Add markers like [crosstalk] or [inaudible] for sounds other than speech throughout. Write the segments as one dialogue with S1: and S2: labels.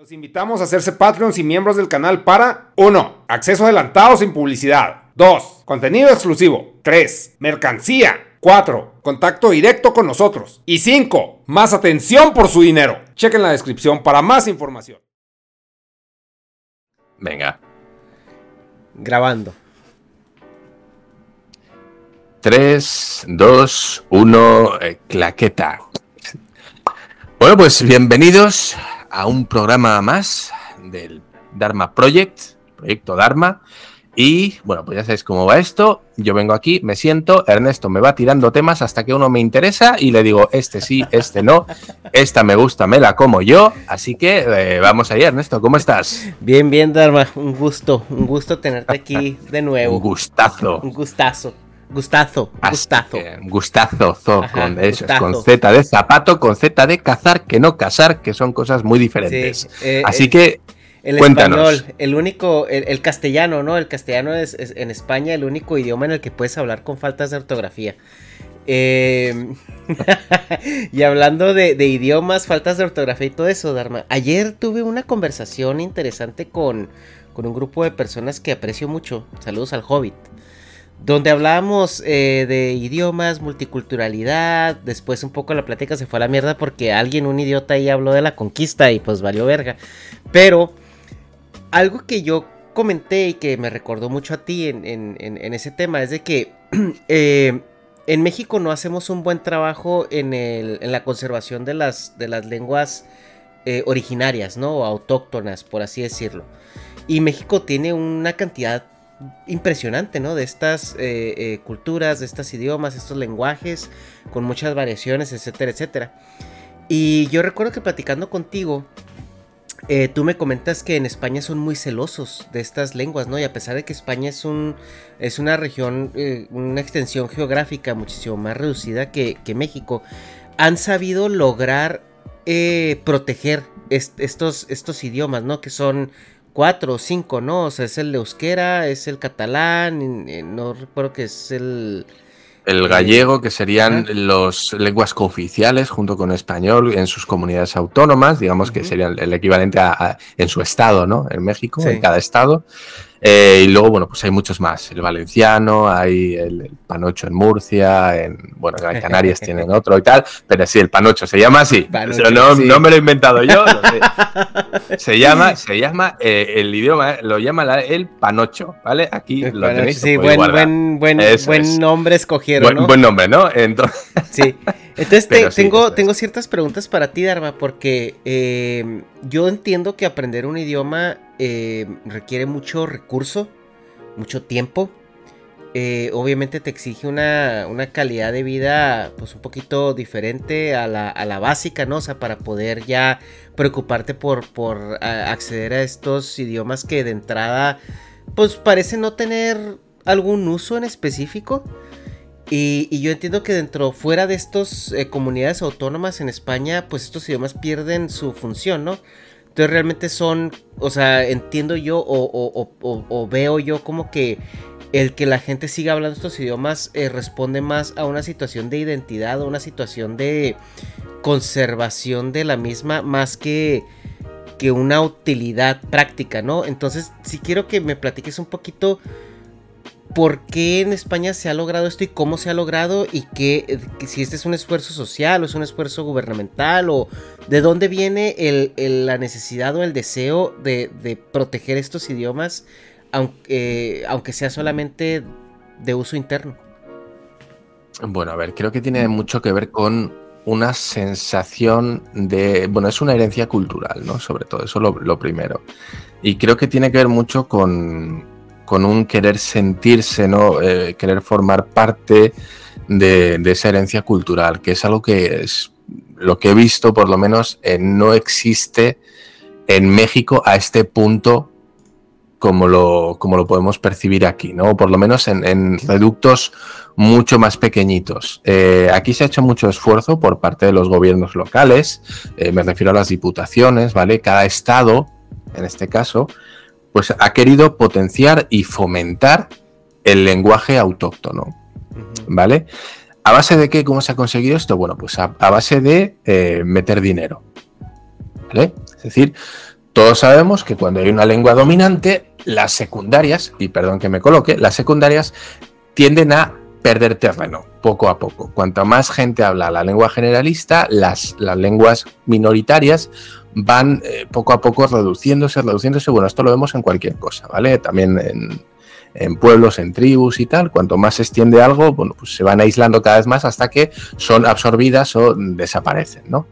S1: Los invitamos a hacerse Patreons y miembros del canal para 1. Acceso adelantado sin publicidad. 2. Contenido exclusivo. 3. Mercancía. 4. Contacto directo con nosotros. Y 5. Más atención por su dinero. Chequen la descripción para más información.
S2: Venga.
S3: Grabando.
S2: 3, 2, 1, claqueta. Bueno, pues bienvenidos a un programa más del Dharma Project, Proyecto Dharma. Y bueno, pues ya sabéis cómo va esto. Yo vengo aquí, me siento, Ernesto me va tirando temas hasta que uno me interesa y le digo, este sí, este no, esta me gusta, me la como yo. Así que eh, vamos allá, Ernesto, ¿cómo estás?
S3: Bien, bien, Dharma, un gusto, un gusto tenerte aquí de nuevo.
S2: un gustazo.
S3: Un gustazo. Gustazo, gustazo.
S2: gustazo, con, eso, con Z de zapato, con Z de cazar, que no casar, que son cosas muy diferentes. Eh, Así que
S3: el español, el único, el, castellano, ¿no? El castellano es, en España el único idioma en el que puedes hablar con faltas de ortografía. Em, [laughs] y hablando de, idiomas, faltas de ortografía y todo eso, Dharma. Ayer tuve una conversación interesante con, con un grupo de personas que aprecio mucho. Saludos al Hobbit donde hablábamos eh, de idiomas, multiculturalidad, después un poco la plática se fue a la mierda porque alguien, un idiota ahí habló de la conquista y pues valió verga. Pero algo que yo comenté y que me recordó mucho a ti en, ese tema es de que [clears throat] eh, en México no hacemos un buen trabajo en, la conservación de las, de las lenguas eh, originarias, ¿no? O autóctonas, por así decirlo. Y México tiene una cantidad impresionante, ¿no? De estas eh, eh, culturas, de estos idiomas, estos lenguajes, con muchas variaciones, etcétera, etcétera. Y yo recuerdo que platicando contigo, eh, tú me comentas que en España son muy celosos de estas lenguas, ¿no? Y a pesar de que España es, un, es una región, una extensión geográfica muchísimo más reducida que, México, han sabido lograr proteger estos, estos idiomas, ¿no? Que son cuatro o cinco, ¿no? O sea, es el euskera, es el catalán, no recuerdo que es el...
S2: El gallego, que serían las lenguas cooficiales junto con español en sus comunidades autónomas, digamos que sería el equivalente a, en su estado, ¿no? En México, en cada estado. Eh, y luego, bueno, pues hay muchos más. El valenciano, hay el, panocho en Murcia, en, bueno, en [laughs] Canarias tienen otro y tal, pero sí, el panocho se llama así. no, no, me lo he inventado yo. [laughs] Se llama, se llama eh, el idioma, lo llama el panocho, ¿vale? Aquí lo tenéis.
S3: Sí, buen, buen, buen, buen nombre escogieron.
S2: Buen,
S3: ¿no?
S2: buen nombre, ¿no? Entonces...
S3: Sí. [laughs] Entonces tengo, tengo ciertas preguntas para ti, Dharma, porque eh, yo entiendo que aprender un idioma eh, requiere mucho recurso, mucho tiempo. Eh, obviamente te exige una, calidad de vida pues un poquito diferente a la, básica, ¿no? O sea, para poder ya preocuparte por, por acceder a estos idiomas que de entrada pues parece no tener algún uso en específico. Y, yo entiendo que dentro, fuera de estas eh, comunidades autónomas en España, pues estos idiomas pierden su función, ¿no? Entonces realmente son, o sea, entiendo yo o, veo yo como que el que la gente siga hablando estos idiomas eh, responde más a una situación de identidad, a una situación de conservación de la misma, más que, que una utilidad práctica, ¿no? Entonces, si quiero que me platiques un poquito por qué en España se ha logrado esto y cómo se ha logrado y que, si este es un esfuerzo social o es un esfuerzo gubernamental o de dónde viene la necesidad o el deseo de, proteger estos idiomas aunque, aunque sea solamente de uso interno.
S2: Bueno, a ver, creo que tiene mucho que ver con una sensación de, bueno, es una herencia cultural, ¿no? Sobre todo, eso lo, lo primero. Y creo que tiene que ver mucho con, con un querer sentirse, ¿no? Eh, querer formar parte de, esa herencia cultural, que es algo que es lo que he visto, por lo menos, eh, no existe en México a este punto como lo, como lo podemos percibir aquí, ¿no? Por lo menos en, reductos mucho más pequeñitos. Eh, aquí se ha hecho mucho esfuerzo por parte de los gobiernos locales, me refiero a las diputaciones, ¿vale? Cada estado, en este caso, pues ha querido potenciar y fomentar el lenguaje autóctono. ¿Vale? ¿A base de qué? ¿Cómo se ha conseguido esto? Bueno, pues a, base de eh, meter dinero. ¿Vale? Es decir, todos sabemos que cuando hay una lengua dominante, las secundarias, y perdón que me coloque, las secundarias tienden a perder terreno poco a poco. Cuanto más gente habla la lengua generalista, las, las lenguas minoritarias van eh, poco a poco reduciéndose, reduciéndose. Bueno, esto lo vemos en cualquier cosa, ¿vale? También en, en pueblos, en tribus y tal. Cuanto más se extiende algo, bueno, pues se van aislando cada vez más hasta que son absorbidas o desaparecen, ¿no?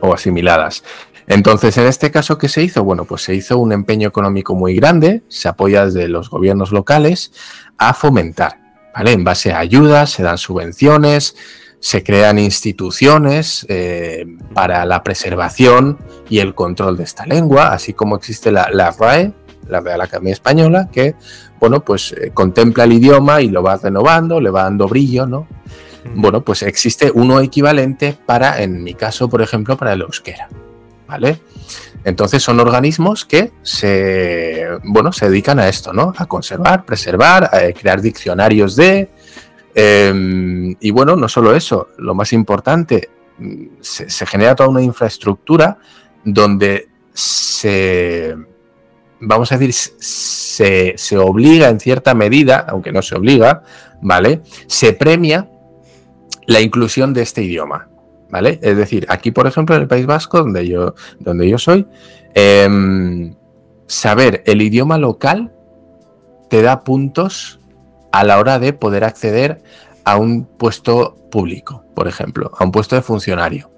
S2: O asimiladas. Entonces, en este caso, ¿qué se hizo? Bueno, pues se hizo un empeño económico muy grande, se apoya desde los gobiernos locales a fomentar, ¿vale? En base a ayudas, se dan subvenciones, se crean instituciones eh, para la preservación y el control de esta lengua, así como existe la, RAE, la Real Academia Española, que, bueno, pues eh, contempla el idioma y lo va renovando, le va dando brillo, ¿no? Bueno, pues existe uno equivalente para, en mi caso, por ejemplo, para el euskera. ¿vale? Entonces son organismos que se, bueno, se dedican a esto, ¿no? A conservar, preservar, a crear diccionarios de... Em, y bueno, no solo eso, lo más importante, se, genera toda una infraestructura donde se, vamos a decir, se, se, obliga en cierta medida, aunque no se obliga, ¿vale? Se premia la inclusión de este idioma. ¿vale? Es decir, aquí, por ejemplo, en el País Vasco, donde yo, donde yo soy, em, saber el idioma local te da puntos a la hora de poder acceder a un puesto público, por ejemplo, a un puesto de funcionario.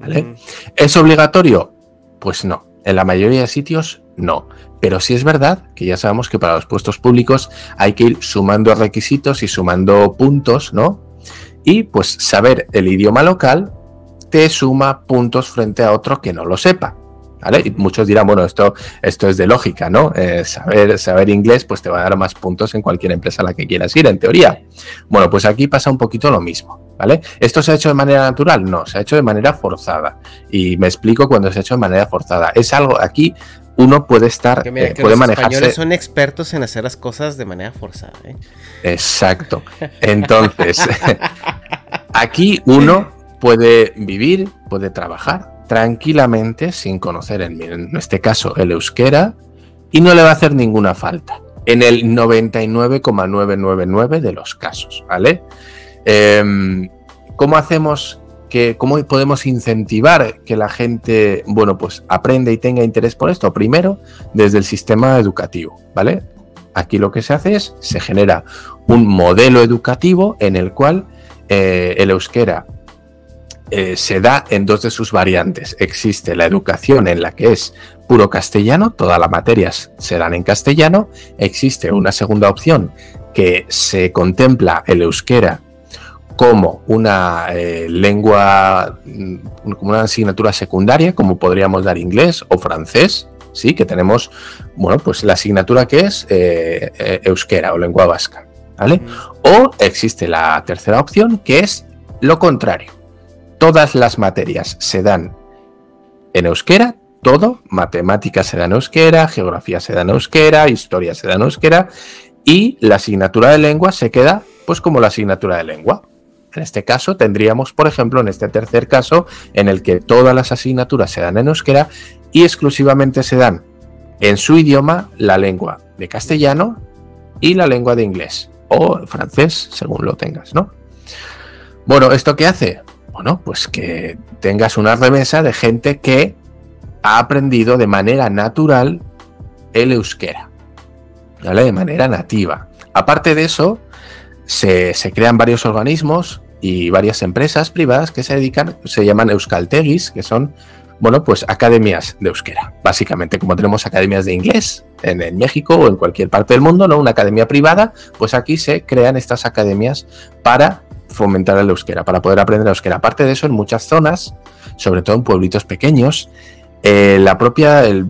S2: ¿vale? ¿Es obligatorio? Pues no. En la mayoría de sitios no. Pero sí es verdad que ya sabemos que para los puestos públicos hay que ir sumando requisitos y sumando puntos, ¿no? Y pues saber el idioma local te suma puntos frente a otro que no lo sepa. ¿Vale? Y muchos dirán, bueno, esto, esto es de lógica, ¿no? Eh, saber, saber inglés pues te va a dar más puntos en cualquier empresa a la que quieras ir, en teoría. Bueno, pues aquí pasa un poquito lo mismo, ¿vale? ¿Esto se ha hecho de manera natural? No, se ha hecho de manera forzada. Y me explico cuando se ha hecho de manera forzada. Es algo, aquí uno puede estar,
S3: que eh, puede los españoles son expertos en hacer las cosas de manera forzada. ¿eh?
S2: Exacto. Entonces, [laughs] [laughs] aquí uno puede vivir, puede trabajar tranquilamente sin conocer, en, este caso, el euskera y no le va a hacer ninguna falta. En el 99,999 de los casos, ¿vale? Em, ¿Cómo hacemos que, cómo podemos incentivar que la gente, bueno, pues aprenda y tenga interés por esto? Primero, desde el sistema educativo, ¿vale? Aquí lo que se hace es, se genera un modelo educativo en el cual eh, el euskera eh, se da en dos de sus variantes. Existe la educación en la que es puro castellano, todas las materias se dan en castellano. Existe una segunda opción que se contempla el euskera como una eh, lengua, mm, como una asignatura secundaria, como podríamos dar inglés o francés, sí, que tenemos, bueno, pues la asignatura que es eh, euskera o lengua vasca, ¿vale? O existe la tercera opción que es lo contrario todas las materias se dan en euskera, todo, matemáticas se da en euskera, geografía se da en euskera, historia se da en euskera, y la asignatura de lengua se queda pues como la asignatura de lengua. En este caso tendríamos, por ejemplo, en este tercer caso, en el que todas las asignaturas se dan en euskera y exclusivamente se dan en su idioma la lengua de castellano y la lengua de inglés o francés, según lo tengas, ¿no? Bueno, ¿esto qué hace? Bueno, pues que tengas una remesa de gente que ha aprendido de manera natural el euskera, ¿vale? De manera nativa. Aparte de eso, se, crean varios organismos y varias empresas privadas que se dedican, se llaman euskaltegis, que son, bueno, pues academias de euskera. Básicamente, como tenemos academias de inglés en, en, México o en cualquier parte del mundo, ¿no? Una academia privada, pues aquí se crean estas academias para fomentar el euskera, para poder aprender el euskera. Aparte de eso, en muchas zonas, sobre todo en pueblitos pequeños, eh, la propia, el,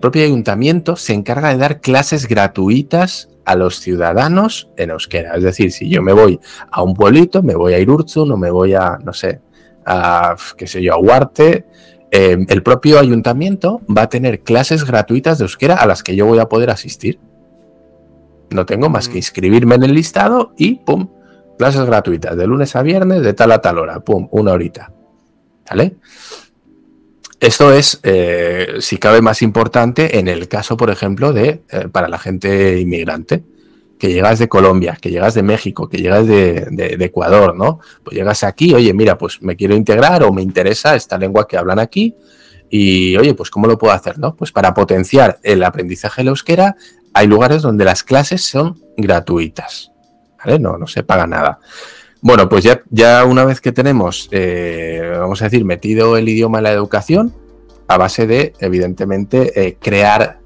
S2: propio ayuntamiento se encarga de dar clases gratuitas a los ciudadanos en euskera. Es decir, si yo me voy a un pueblito, me voy a Irurzun o me voy a, no sé, a, qué sé yo, a Huarte, eh, el propio ayuntamiento va a tener clases gratuitas de euskera a las que yo voy a poder asistir. No tengo más que mm. inscribirme en el listado y ¡pum! Clases gratuitas, de lunes a viernes, de tal a tal hora, pum, una horita. ¿Vale? Esto es, eh, si cabe, más importante en el caso, por ejemplo, de eh, para la gente inmigrante, que llegas de Colombia, que llegas de México, que llegas de, de, Ecuador, ¿no? Pues llegas aquí, oye, mira, pues me quiero integrar o me interesa esta lengua que hablan aquí y, oye, pues ¿cómo lo puedo hacer, no? Pues para potenciar el aprendizaje del euskera, hay lugares donde las clases son gratuitas, No, no se paga nada. Bueno, pues ya, ya una vez que tenemos, eh, vamos a decir, metido el idioma en la educación, a base de, evidentemente, eh, crear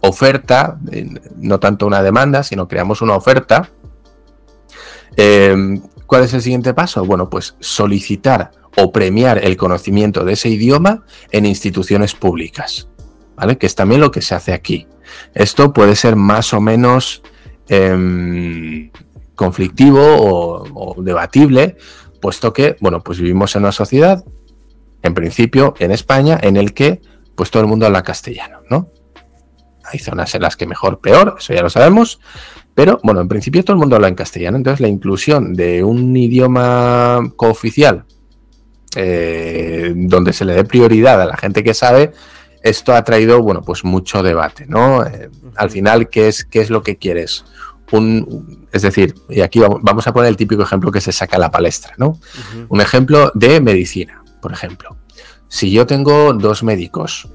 S2: oferta, eh, no tanto una demanda, sino creamos una oferta. ¿Cuál es el siguiente paso? Bueno, pues solicitar o premiar el conocimiento de ese idioma en instituciones públicas, ¿vale? Que es también lo que se hace aquí. Esto puede ser más o menos em, conflictivo o, debatible, puesto que, bueno, pues vivimos en una sociedad, en principio, en España, en el que pues todo el mundo habla castellano, ¿no? Hay zonas en las que mejor, peor, eso ya lo sabemos, pero bueno, en principio todo el mundo habla en castellano, entonces la inclusión de un idioma cooficial eh, donde se le dé prioridad a la gente que sabe, esto ha traído, bueno, pues mucho debate, ¿no? Eh, al final, ¿qué es, ¿qué es lo que quieres? es decir, y aquí vamos a poner el típico ejemplo que se saca a la palestra, ¿no? Un ejemplo de medicina, por ejemplo. Si yo tengo dos médicos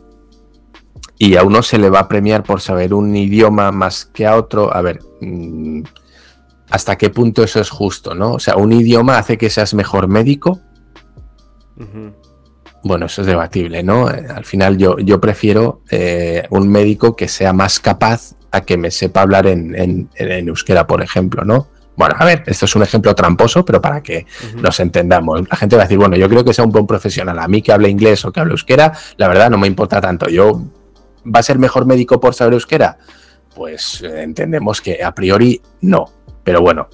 S2: y a uno se le va a premiar por saber un idioma más que a otro, a ver, mm, ¿hasta qué punto eso es justo, no? O sea, ¿un idioma hace que seas mejor médico? Bueno, eso es debatible, ¿no? Eh, al final yo, yo prefiero eh, un médico que sea más capaz a que me sepa hablar en, euskera, por ejemplo, ¿no? Bueno, a ver, esto es un ejemplo tramposo, pero para que nos entendamos. La gente va a decir, bueno, yo creo que sea un buen profesional. A mí que hable inglés o que hable euskera, la verdad no me importa tanto. Yo, ¿va a ser mejor médico por saber euskera? Pues eh, entendemos que a priori no. Pero bueno,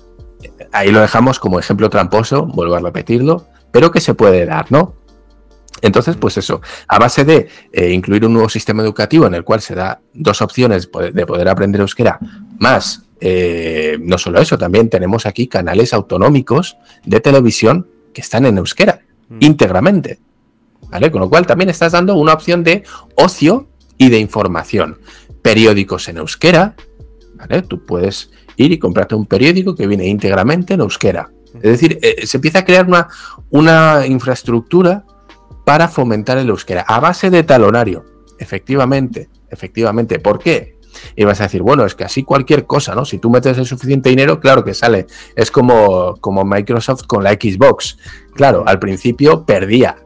S2: ahí lo dejamos como ejemplo tramposo, vuelvo a repetirlo, pero que se puede dar, ¿no? Entonces, pues eso, a base de eh, incluir un nuevo sistema educativo en el cual se da dos opciones de poder aprender euskera, más, eh, no solo eso, también tenemos aquí canales autonómicos de televisión que están en euskera, mm. íntegramente. ¿Vale? Con lo cual también estás dando una opción de ocio y de información. Periódicos en euskera, ¿vale? Tú puedes ir y comprarte un periódico que viene íntegramente en euskera. Es decir, eh, se empieza a crear una, una infraestructura para fomentar el euskera a base de talonario. Efectivamente, efectivamente. ¿Por qué? Y vas a decir, bueno, es que así cualquier cosa, ¿no? Si tú metes el suficiente dinero, claro que sale. Es como, como Microsoft con la Xbox. Claro, al principio perdía,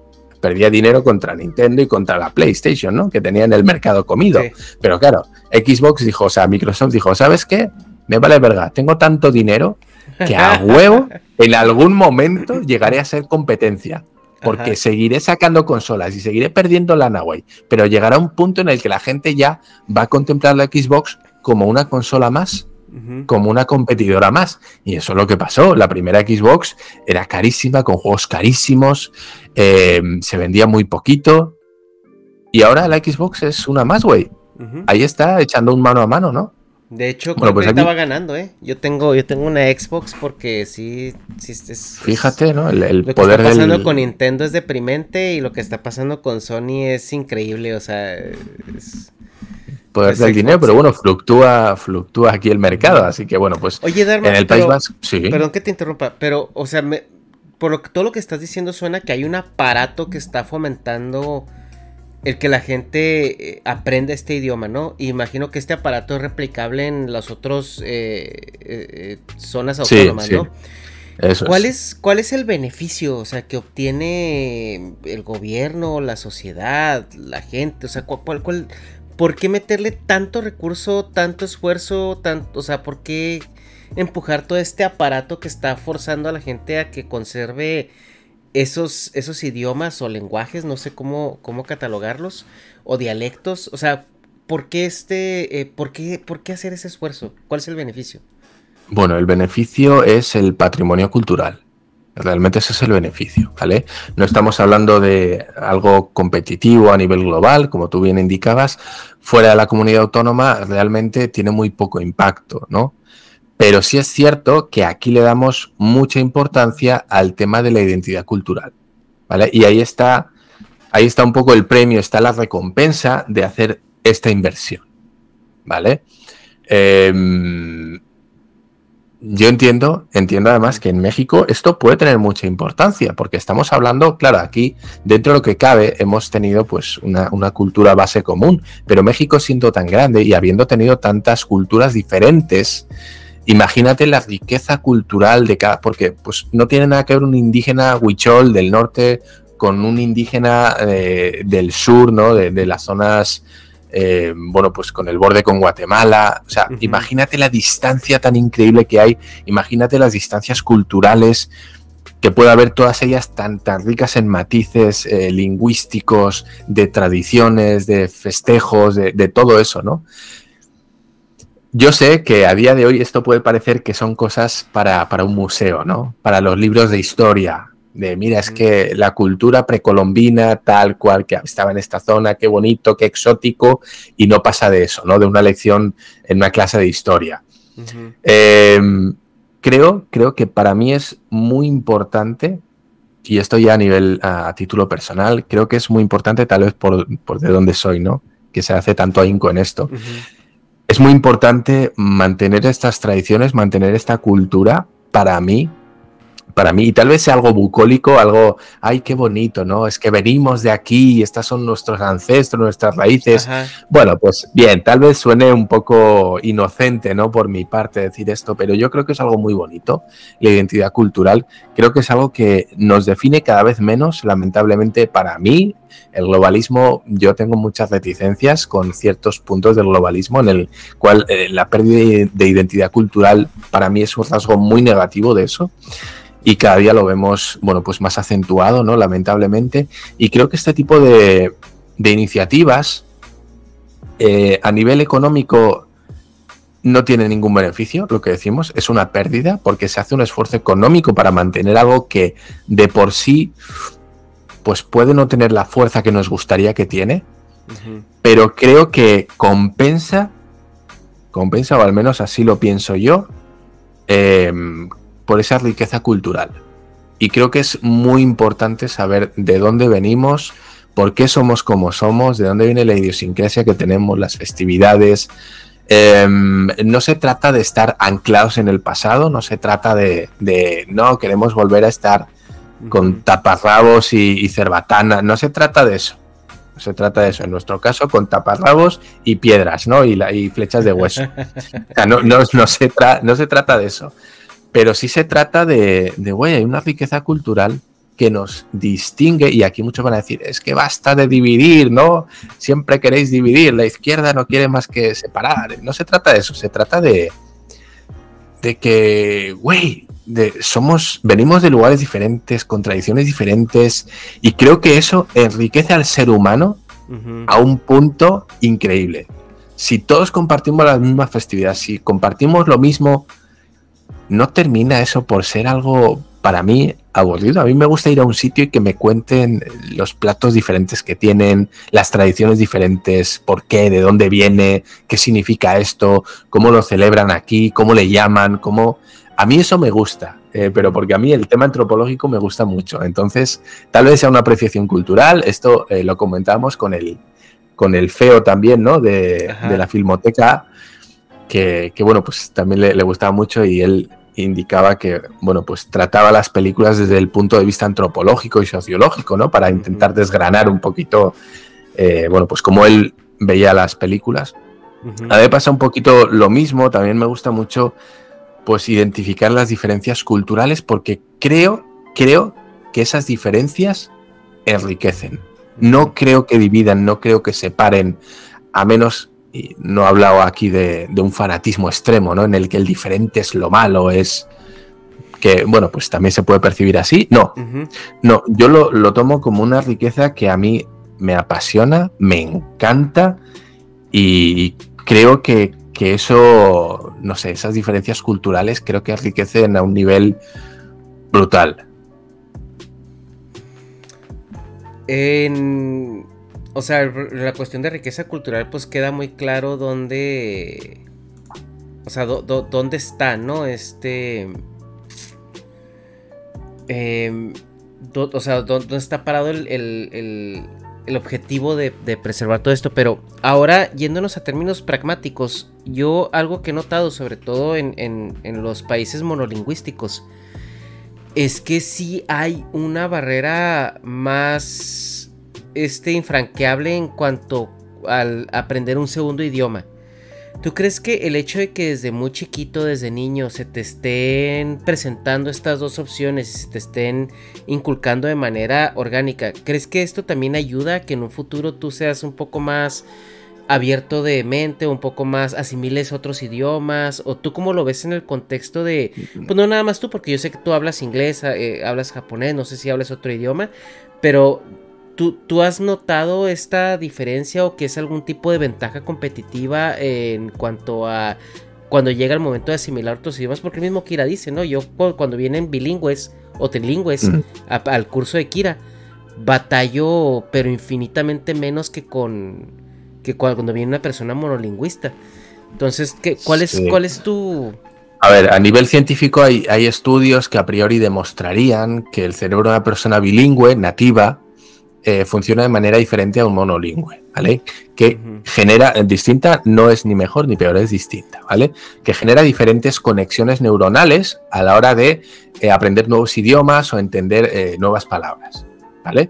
S2: perdía dinero contra Nintendo y contra la PlayStation, ¿no? Que tenía en el mercado comido. Pero claro, Xbox dijo, o sea, Microsoft dijo, ¿sabes qué? Me vale verga, tengo tanto dinero que a huevo [laughs] en algún momento llegaré a ser competencia porque seguiré sacando consolas y seguiré perdiendo la Huawei, pero llegará un punto en el que la gente ya va a contemplar la Xbox como una consola más, como una competidora más. Y eso es lo que pasó. La primera Xbox era carísima, con juegos carísimos, eh, se vendía muy poquito. Y ahora la Xbox es una más, güey. Ahí está, echando un mano a mano, ¿no?
S3: De hecho, pues que estaba ganando, ¿eh? Yo tengo, yo tengo una Xbox porque sí, sí es,
S2: Fíjate, ¿no? El,
S3: lo que está pasando con Nintendo es deprimente y lo que está pasando con Sony es increíble, o sea, es...
S2: Poder del dinero, pero bueno, fluctúa, fluctúa aquí el mercado, así que bueno, pues
S3: Oye, en el País Vasco, sí. Perdón que te interrumpa, pero, o sea, me, por todo lo que estás diciendo suena que hay un aparato que está fomentando el que la gente eh, aprenda este idioma, ¿no? imagino que este aparato es replicable en las otras eh, eh, zonas autónomas, ¿no? ¿Cuál es. ¿Cuál es el beneficio, o sea, que obtiene el gobierno, la sociedad, la gente? O sea, ¿cuál, cuál, por qué meterle tanto recurso, tanto esfuerzo, tanto, o sea, por qué empujar todo este aparato que está forzando a la gente a que conserve esos, esos idiomas o lenguajes, no sé cómo, cómo catalogarlos, o dialectos, o sea, ¿por qué, este, eh, por, qué, ¿por qué hacer ese esfuerzo? ¿Cuál es el beneficio?
S2: Bueno, el beneficio es el patrimonio cultural. Realmente ese es el beneficio, ¿vale? No estamos hablando de algo competitivo a nivel global, como tú bien indicabas. Fuera de la comunidad autónoma realmente tiene muy poco impacto, ¿no? Pero sí es cierto que aquí le damos mucha importancia al tema de la identidad cultural. ¿vale? Y ahí está ahí está un poco el premio, está la recompensa de hacer esta inversión. ¿Vale? Em, yo entiendo, entiendo además que en México esto puede tener mucha importancia, porque estamos hablando, claro, aquí dentro de lo que cabe hemos tenido pues una, cultura base común, pero México siendo tan grande y habiendo tenido tantas culturas diferentes, imagínate la riqueza cultural de cada, porque pues no tiene nada que ver un indígena huichol del norte con un indígena eh, del sur, ¿no? De, las zonas, eh, bueno, pues con el borde con Guatemala. O sea, imagínate la distancia tan increíble que hay, imagínate las distancias culturales que puede haber todas ellas tan, tan ricas en matices eh, lingüísticos, de tradiciones, de festejos, de, de todo eso, ¿no? Yo sé que a día de hoy esto puede parecer que son cosas para, para, un museo, ¿no? Para los libros de historia, de mira, es que la cultura precolombina, tal cual, que estaba en esta zona, qué bonito, qué exótico, y no pasa de eso, ¿no? De una lección en una clase de historia. Em, creo, creo que para mí es muy importante, y esto ya a nivel, a, título personal, creo que es muy importante, tal vez por, de dónde soy, ¿no? Que se hace tanto ahínco en esto. Es muy importante mantener estas tradiciones, mantener esta cultura, para mí, para mí, y tal vez sea algo bucólico, algo, ay, qué bonito, ¿no? Es que venimos de aquí y estas son nuestros ancestros, nuestras raíces. Bueno, pues bien, tal vez suene un poco inocente, ¿no? Por mi parte decir esto, pero yo creo que es algo muy bonito, la identidad cultural. Creo que es algo que nos define cada vez menos, lamentablemente para mí. El globalismo, yo tengo muchas reticencias con ciertos puntos del globalismo en el cual eh, la pérdida de identidad cultural para mí es un rasgo muy negativo de eso y cada día lo vemos, bueno, pues más acentuado, ¿no? Lamentablemente. Y creo que este tipo de, iniciativas eh, a nivel económico no tiene ningún beneficio, lo que decimos, es una pérdida porque se hace un esfuerzo económico para mantener algo que de por sí pues puede no tener la fuerza que nos gustaría que tiene, pero creo que compensa, compensa, o al menos así lo pienso yo, eh, por esa riqueza cultural. Y creo que es muy importante saber de dónde venimos, por qué somos como somos, de dónde viene la idiosincrasia que tenemos, las festividades. Em, no se trata de estar anclados en el pasado, no se trata de, no, queremos volver a estar con taparrabos y, cerbatana, no se trata de eso. No se trata de eso. En nuestro caso, con taparrabos y piedras, ¿no? Y, y flechas de hueso. [laughs] no, no, no, se no se trata de eso. Pero sí se trata de, de güey, hay una riqueza cultural que nos distingue, y aquí muchos van a decir, es que basta de dividir, ¿no? Siempre queréis dividir, la izquierda no quiere más que separar. No se trata de eso, se trata de, de que, güey, somos, venimos de lugares diferentes, con tradiciones diferentes, y creo que eso enriquece al ser humano a un punto increíble. Si todos compartimos las mismas festividades, si compartimos lo mismo no termina eso por ser algo para mí aburrido. A mí me gusta ir a un sitio y que me cuenten los platos diferentes que tienen, las tradiciones diferentes, por qué, de dónde viene, qué significa esto, cómo lo celebran aquí, cómo le llaman, cómo... A mí eso me gusta, eh, pero porque a mí el tema antropológico me gusta mucho. Entonces, tal vez sea una apreciación cultural. Esto eh, lo comentamos con el, con el feo también, ¿no? De, la filmoteca. Que, bueno, pues también le, le, gustaba mucho y él indicaba que, bueno, pues trataba las películas desde el punto de vista antropológico y sociológico, ¿no? Para intentar desgranar un poquito, eh, bueno, pues cómo él veía las películas. A mí me pasa un poquito lo mismo, también me gusta mucho, pues, identificar las diferencias culturales porque creo, creo que esas diferencias enriquecen. No creo que dividan, no creo que separen, a menos y no he hablado aquí de, un fanatismo extremo, ¿no? En el que el diferente es lo malo, es que, bueno, pues también se puede percibir así. No, no, yo lo, tomo como una riqueza que a mí me apasiona, me encanta y creo que, que eso, no sé, esas diferencias culturales creo que enriquecen a un nivel brutal.
S3: En o sea, la cuestión de riqueza cultural pues queda muy claro dónde... O sea, dónde está, ¿no? Este... Em, o sea, dónde está parado el, el objetivo de, preservar todo esto. Pero ahora, yéndonos a términos pragmáticos, yo algo que he notado, sobre todo en, en los países monolingüísticos, es que sí hay una barrera más este, infranqueable en cuanto al aprender un segundo idioma. ¿Tú crees que el hecho de que desde muy chiquito, desde niño, se te estén presentando estas dos opciones y se te estén inculcando de manera orgánica, ¿crees que esto también ayuda a que en un futuro tú seas un poco más abierto de mente, un poco más asimiles otros idiomas? ¿O tú cómo lo ves en el contexto de, pues no nada más tú, porque yo sé que tú hablas inglés, eh, hablas japonés, no sé si hablas otro idioma, pero ¿Tú, has notado esta diferencia o que es algún tipo de ventaja competitiva en cuanto a cuando llega el momento de asimilar otros idiomas? Porque el mismo Kira dice, ¿no? Yo cuando vienen bilingües o trilingües al curso de Kira, batallo pero infinitamente menos que con que cuando viene una persona monolingüista. Entonces, ¿qué, cuál, es, ¿cuál es tu...
S2: A ver, a nivel científico hay, hay estudios que a priori demostrarían que el cerebro de una persona bilingüe, nativa, eh, funciona de manera diferente a un monolingüe, ¿vale? Que genera, eh, distinta no es ni mejor ni peor, es distinta, ¿vale? Que genera diferentes conexiones neuronales a la hora de eh, aprender nuevos idiomas o entender nuevas palabras, ¿vale?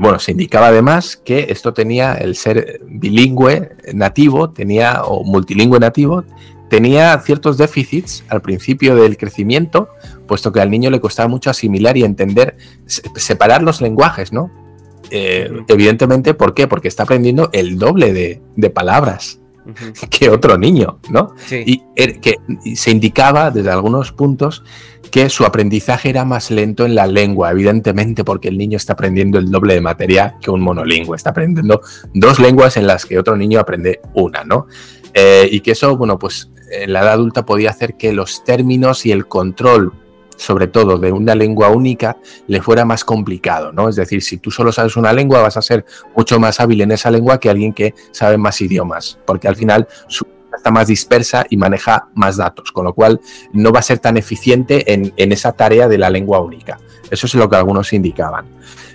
S2: bueno, se indicaba además que esto tenía el ser bilingüe nativo, tenía, o multilingüe nativo, tenía ciertos déficits al principio del crecimiento, puesto que al niño le costaba mucho asimilar y entender, separar los lenguajes, ¿no? Eh, evidentemente, ¿por qué? Porque está aprendiendo el doble de, palabras [laughs] que otro niño, ¿no? Y er, que se indicaba desde algunos puntos que su aprendizaje era más lento en la lengua, evidentemente porque el niño está aprendiendo el doble de materia que un monolingüe, está aprendiendo dos lenguas en las que otro niño aprende una, ¿no? Eh, y que eso, bueno, pues en la edad adulta podía hacer que los términos y el control, sobre todo de una lengua única, le fuera más complicado, ¿no? Es decir, si tú solo sabes una lengua, vas a ser mucho más hábil en esa lengua que alguien que sabe más idiomas, porque al final su está más dispersa y maneja más datos, con lo cual no va a ser tan eficiente en, en esa tarea de la lengua única. Eso es lo que algunos indicaban.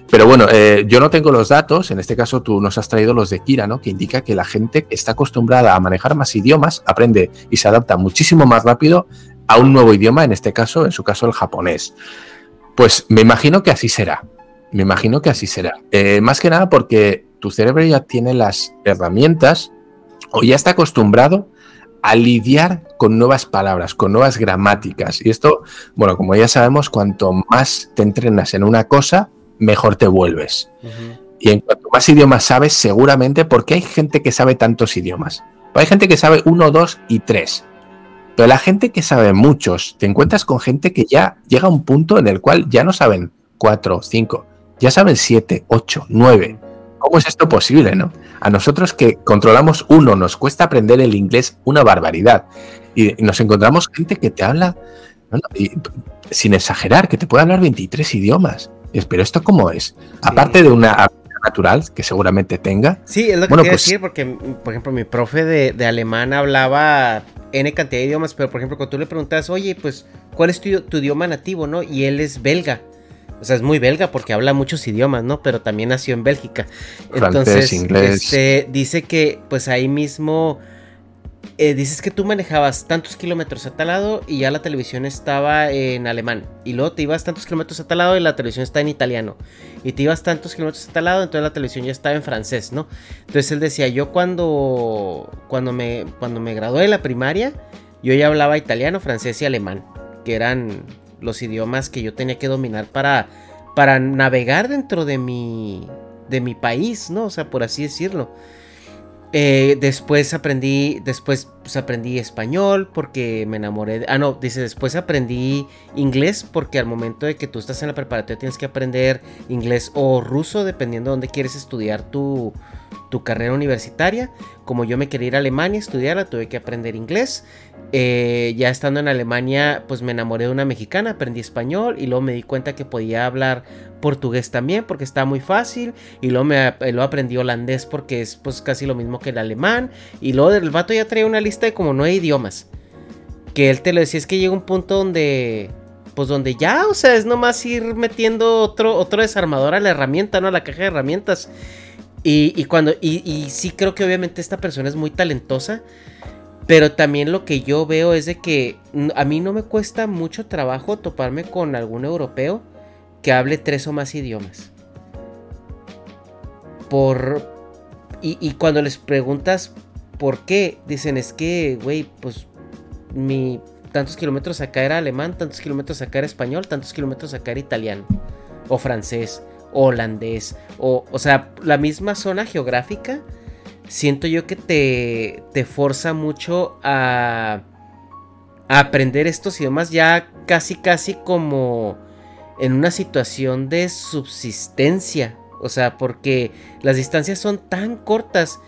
S2: Pero bueno, eh, yo no tengo los datos, en este caso tú nos has traído los de Kira, ¿no? Que indica que la gente está acostumbrada a manejar más idiomas aprende y se adapta muchísimo más rápido a un nuevo idioma, en este caso, en su caso el japonés. Pues me imagino que así será. Me imagino que así será. Eh, más que nada porque tu cerebro ya tiene las herramientas o ya está acostumbrado a lidiar con nuevas palabras, con nuevas gramáticas. Y esto, bueno, como ya sabemos, cuanto más te entrenas en una cosa, mejor te vuelves. Y en cuanto más idiomas sabes, seguramente, porque hay gente que sabe tantos idiomas. Hay gente que sabe uno, dos y tres. Pero la gente que sabe muchos, te encuentras con gente que ya llega a un punto en el cual ya no saben cuatro, cinco, ya saben siete, ocho, nueve. ¿Cómo es esto posible, no? A nosotros que controlamos uno, nos cuesta aprender el inglés una barbaridad. Y nos encontramos gente que te habla, sin exagerar, que te puede hablar 23 idiomas pero esto cómo es? Aparte de una natural que seguramente tenga.
S3: Sí, es lo que bueno, pues, decir, porque, por ejemplo, mi profe de, alemán hablaba N cantidad de idiomas, pero por ejemplo, cuando tú le preguntas, oye, pues, ¿cuál es tu, idioma nativo, no? Y él es belga. O sea, es muy belga porque habla muchos idiomas, ¿no? Pero también nació en Bélgica. Entonces, inglés. Este, dice que, pues ahí mismo eh, dices que tú manejabas tantos kilómetros a tal lado y ya la televisión estaba en alemán. Y luego te ibas tantos kilómetros a tal lado y la televisión está en italiano. Y te ibas tantos kilómetros a tal lado, entonces la televisión ya estaba en francés, ¿no? Entonces él decía, yo cuando, cuando, me, cuando me gradué de la primaria, yo ya hablaba italiano, francés y alemán, que eran los idiomas que yo tenía que dominar para, para navegar dentro de mi, de mi país, ¿no? O sea, por así decirlo. Eh, después aprendí, después pues, aprendí español porque me enamoré. De, ah, no, dice después aprendí inglés porque al momento de que tú estás en la preparatoria tienes que aprender inglés o ruso dependiendo de dónde quieres estudiar tu, tu carrera universitaria. Como yo me quería ir a Alemania a estudiarla, tuve que aprender inglés. Eh, ya estando en Alemania, pues me enamoré de una mexicana, aprendí español y luego me di cuenta que podía hablar portugués también porque está muy fácil. Y luego, me, lo aprendí holandés porque es pues casi lo mismo que el alemán. Y luego el vato ya traía una lista de como nueve idiomas. Que él te lo decía, es que llega un punto donde pues donde ya, o sea, es nomás ir metiendo otro, otro desarmador a la herramienta, ¿no? A la caja de herramientas. Y, cuando, y, sí creo que obviamente esta persona es muy talentosa, pero también lo que yo veo es de que a mí no me cuesta mucho trabajo toparme con algún europeo que hable tres o más idiomas. Por... Y, y cuando les preguntas por qué, dicen es que, güey, pues mi tantos kilómetros acá era alemán, tantos kilómetros acá era español, tantos kilómetros acá era italiano, o francés, holandés, o, o sea, la misma zona geográfica, siento yo que te, te forza mucho a, a aprender estos idiomas ya casi, casi como en una situación de subsistencia, o sea, porque las distancias son tan cortas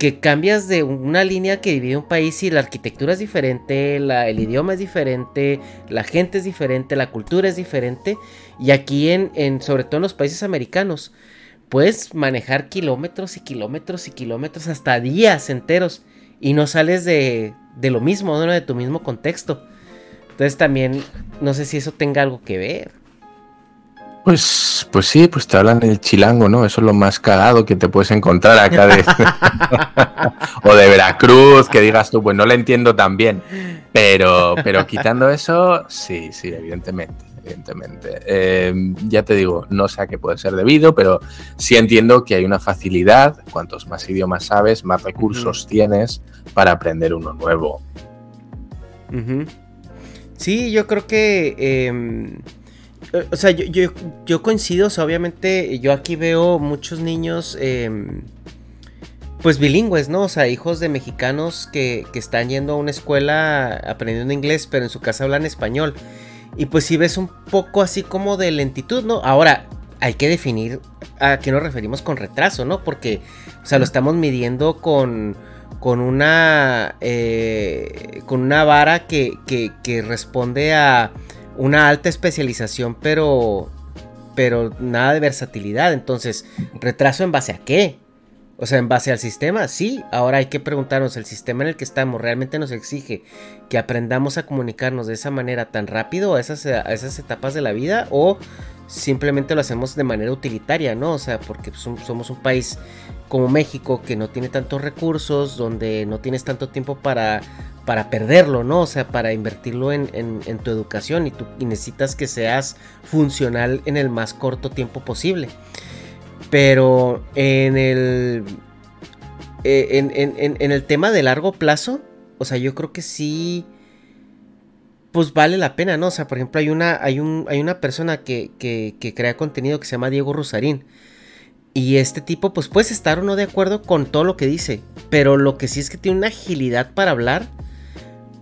S3: que cambias de una línea que divide un país y la arquitectura es diferente, el idioma es diferente, la gente es diferente, la cultura es diferente. Y aquí en, en, sobre todo en los países americanos, puedes manejar kilómetros y kilómetros y kilómetros hasta días enteros y no sales de, de lo mismo, de tu mismo contexto. Entonces también no sé si eso tenga algo que ver.
S2: Pues, pues sí, pues te hablan el chilango, ¿no? Eso es lo más cagado que te puedes encontrar acá de... [laughs] o de Veracruz, que digas tú, pues no le entiendo tan bien. Pero, pero quitando eso, sí, sí, evidentemente, evidentemente. Eh, ya te digo, no sé a qué puede ser debido, pero sí entiendo que hay una facilidad. Cuantos más idiomas sabes, más recursos tienes para aprender uno nuevo.
S3: Sí, yo creo que... Em, o sea, yo, yo, coincido, o sea, obviamente yo aquí veo muchos niños, em, pues bilingües, ¿no? O sea, hijos de mexicanos que, que, están yendo a una escuela aprendiendo inglés, pero en su casa hablan español. Y pues si ves un poco así como de lentitud, ¿no? Ahora, hay que definir a qué nos referimos con retraso, ¿no? Porque, o sea, lo estamos midiendo con, con una, eh, con una vara que, que, que responde a una alta especialización, pero, pero nada de versatilidad. Entonces, ¿retraso en base a qué? O sea, en base al sistema, sí. Ahora hay que preguntarnos, ¿el sistema en el que estamos realmente nos exige que aprendamos a comunicarnos de esa manera tan rápido a esas, etapas de la vida? ¿O simplemente lo hacemos de manera utilitaria, ¿no? O sea, porque somos un país como México que no tiene tantos recursos, donde no tienes tanto tiempo para perderlo, ¿no? O sea, para invertirlo en, tu educación y, tú, necesitas que seas funcional en el más corto tiempo posible. Pero en el, eh, en, el tema de largo plazo, o sea, yo creo que sí, pues vale la pena, ¿no? O sea, por ejemplo, hay una, hay un, hay una persona que, que, que crea contenido que se llama Diego Rusarín. Y este tipo, pues puedes estar o no de acuerdo con todo lo que dice. Pero lo que sí es que tiene una agilidad para hablar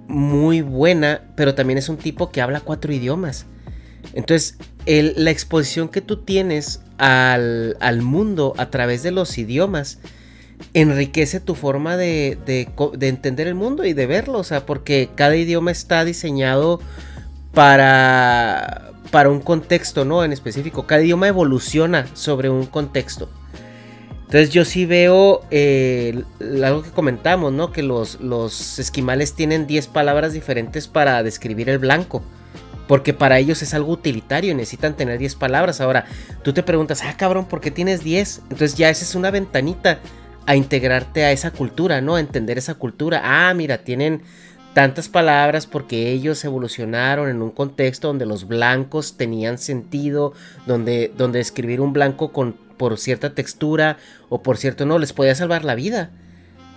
S3: muy buena, pero también es un tipo que habla cuatro idiomas. Entonces, la exposición que tú tienes al, mundo a través de los idiomas enriquece tu forma de, entender el mundo y de verlo. O sea, porque cada idioma está diseñado para, para un contexto, ¿no? En específico. Cada idioma evoluciona sobre un contexto. Entonces yo sí veo eh, algo que comentamos, ¿no? Que los, los esquimales tienen 10 palabras diferentes para describir el blanco. Porque para ellos es algo utilitario, necesitan tener 10 palabras. Ahora, tú te preguntas, ah, cabrón, ¿por qué tienes 10? Entonces ya esa es una ventanita a integrarte a esa cultura, ¿no? A entender esa cultura. Ah, mira, tienen tantas palabras porque ellos evolucionaron en un contexto donde los blancos tenían sentido, donde, donde escribir un blanco con por cierta textura o por cierto no, les podía salvar la vida.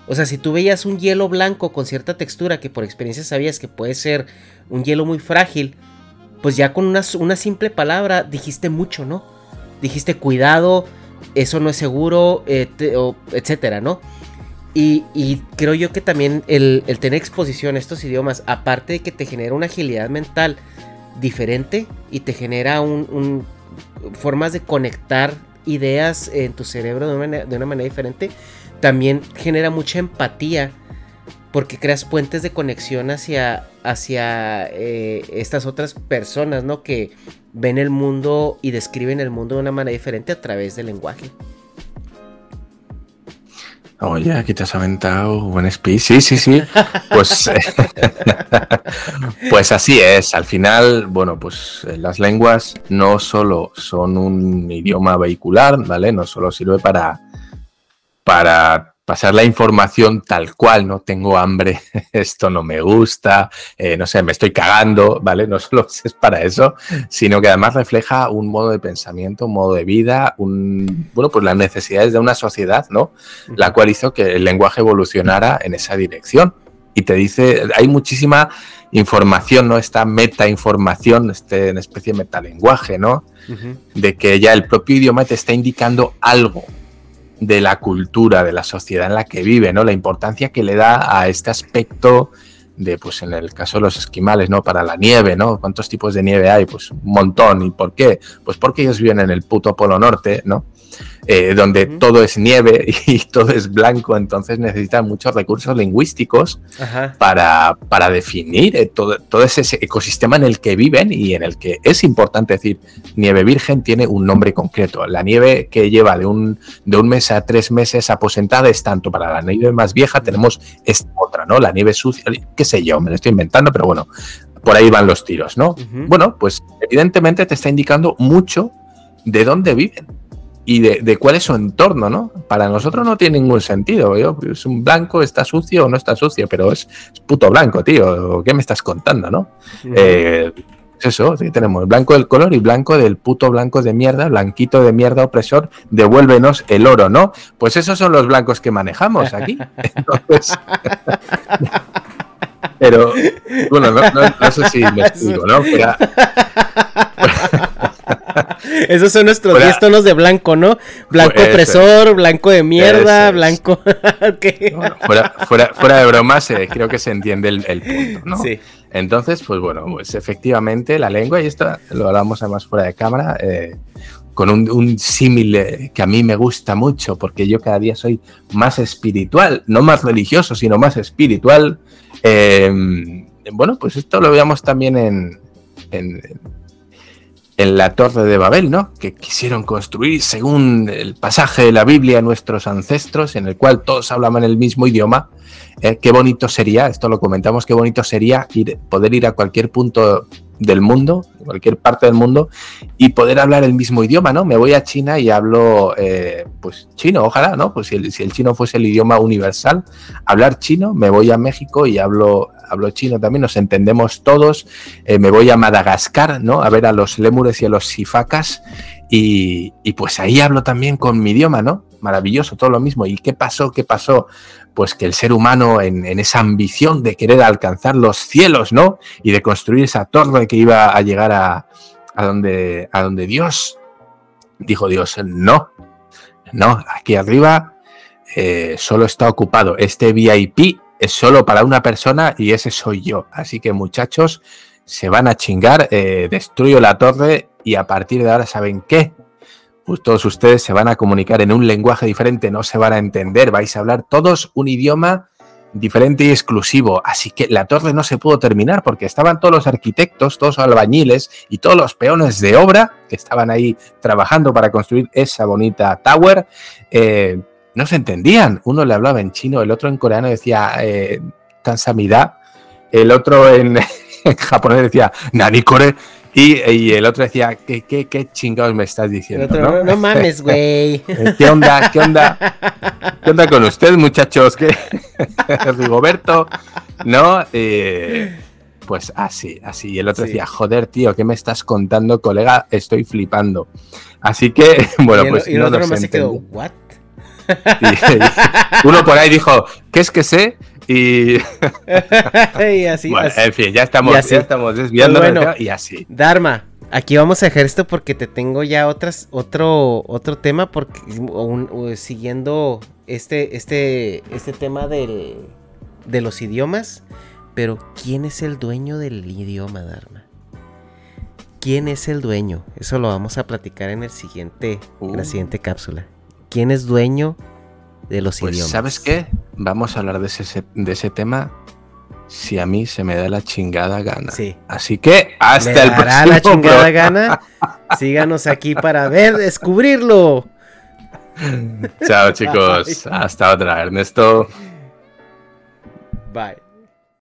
S3: O sea, si tú veías un hielo blanco con cierta textura que por experiencia sabías que puede ser un hielo muy frágil, pues ya con una, una simple palabra dijiste mucho, ¿no? Dijiste cuidado, eso no es seguro, etcétera, ¿no? Y, creo yo que también el, tener exposición a estos idiomas, aparte de que te genera una agilidad mental diferente y te genera formas de conectar ideas en tu cerebro de una, manera, diferente, también genera mucha empatía porque creas puentes de conexión hacia, hacia eh, estas otras personas, ¿no? Que ven el mundo y describen el mundo de una manera diferente a través del lenguaje.
S2: Oye, aquí te has aventado buen speech. Sí, sí, sí. Pues, [laughs] pues así es. Al final, bueno, pues eh, las lenguas no solo son un idioma vehicular, ¿vale? No solo sirve para, para pasar la información tal cual, ¿no? Tengo hambre, [laughs] esto no me gusta, eh, no sé, me estoy cagando, ¿vale? No [laughs] solo es para eso, sino que además refleja un modo de pensamiento, un modo de vida, un, bueno, pues las necesidades de una sociedad, ¿no? La cual hizo que el lenguaje evolucionara en esa dirección. Y te dice, hay muchísima información, ¿no? Esta meta-información, este, en especie de metalenguaje, ¿no? De que ya el propio idioma te está indicando algo, de la cultura, de la sociedad en la que vive, ¿no? La importancia que le da a este aspecto de, pues en el caso de los esquimales, ¿no? Para la nieve, ¿no? ¿Cuántos tipos de nieve hay? Pues un montón. ¿Y por qué? Pues porque ellos viven en el puto Polo Norte, ¿no? Eh, donde todo es nieve [laughs] y todo es blanco, entonces necesitan muchos recursos lingüísticos para, para, definir eh, todo, todo, ese ecosistema en el que viven y en el que es importante decir, nieve virgen tiene un nombre concreto. La nieve que lleva de un, de un mes a tres meses aposentada es tanto para la nieve más vieja, tenemos esta otra, ¿no? La nieve sucia, qué sé yo, me lo estoy inventando, pero bueno, por ahí van los tiros, ¿no? Bueno, pues evidentemente te está indicando mucho de dónde viven y de, cuál es su entorno, ¿no? Para nosotros no tiene ningún sentido. Es un blanco, está sucio o no está sucio, pero es, puto blanco, tío. ¿Qué me estás contando, no? Eh, eso, sí, tenemos blanco del color y blanco del puto blanco de mierda, blanquito de mierda opresor, devuélvenos el oro, ¿no? Pues esos son los blancos que manejamos aquí. [laughs] Entonces, [laughs] pero, bueno, no, sé si me explico, ¿no?
S3: Esos son nuestros 10 tonos de blanco, ¿no? Blanco opresor, blanco de mierda, blanco. [laughs]
S2: fuera, fuera, de bromas, eh, creo que se entiende el, punto, ¿no? Sí. Entonces, pues bueno, pues efectivamente la lengua, y esto lo hablamos además fuera de cámara, eh, con un, símil eh, que a mí me gusta mucho, porque yo cada día soy más espiritual, no más religioso, sino más espiritual. bueno, pues esto lo veamos también en, en la Torre de Babel, ¿no? Que quisieron construir según el pasaje de la Biblia nuestros ancestros, en el cual todos hablaban el mismo idioma. Eh, qué bonito sería, esto lo comentamos, qué bonito sería ir, poder ir a cualquier punto del mundo, cualquier parte del mundo, y poder hablar el mismo idioma, ¿no? Me voy a China y hablo, eh, pues, chino, ojalá, ¿no? Pues si el, si el, chino fuese el idioma universal, hablar chino, me voy a México y hablo, hablo chino también, nos entendemos todos, eh, me voy a Madagascar, ¿no? A ver a los lémures y a los sifacas, y, y pues ahí hablo también con mi idioma, ¿no? Maravilloso, todo lo mismo. ¿Y qué pasó? ¿Qué pasó? Pues que el ser humano en, esa ambición de querer alcanzar los cielos, ¿no? Y de construir esa torre que iba a llegar a, donde, a donde Dios, dijo Dios, no, no, aquí arriba eh, solo está ocupado. Este VIP es solo para una persona y ese soy yo. Así que muchachos, se van a chingar, eh, destruyo la torre y a partir de ahora, ¿saben qué? Pues todos ustedes se van a comunicar en un lenguaje diferente, no se van a entender, vais a hablar todos un idioma diferente y exclusivo. Así que la torre no se pudo terminar porque estaban todos los arquitectos, todos los albañiles y todos los peones de obra que estaban ahí trabajando para construir esa bonita tower. Eh, no se entendían. Uno le hablaba en chino, el otro en coreano decía eh, Kansamida, el otro en, [laughs] en japonés decía Nanikore y, el otro decía, ¿qué, qué, qué chingados me estás diciendo?
S3: ¿no? ¿no? mames, [laughs] güey.
S2: ¿Qué onda? ¿Qué onda? ¿Qué onda con usted, muchachos? ¿Qué? [laughs] Rigoberto, ¿no? Eh, pues así, así. Y el otro decía, joder, tío, ¿qué me estás contando, colega? Estoy flipando. Así que, [laughs] bueno, pues
S3: y el otro no se quedó, ¿what?
S2: uno por ahí dijo, ¿qué es que sé? Y, [laughs]
S3: así,
S2: En fin, ya estamos, ya estamos desviando pues y así.
S3: Dharma, aquí vamos a dejar esto porque te tengo ya otras, otro, otro tema, porque siguiendo este, este, este tema del, de los idiomas. Pero, ¿quién es el dueño del idioma, Dharma? ¿Quién es el dueño? Eso lo vamos a platicar en el siguiente, en la uh. siguiente cápsula. ¿Quién es dueño de los pues, idiomas.
S2: ¿Sabes qué? Vamos a hablar de ese, de ese tema si a mí se me da la chingada gana. Sí. Así que hasta el próximo.
S3: la chingada gana? [laughs] Síganos aquí para ver, descubrirlo.
S2: Chao [laughs] chicos, hasta otra, Ernesto.
S3: Bye.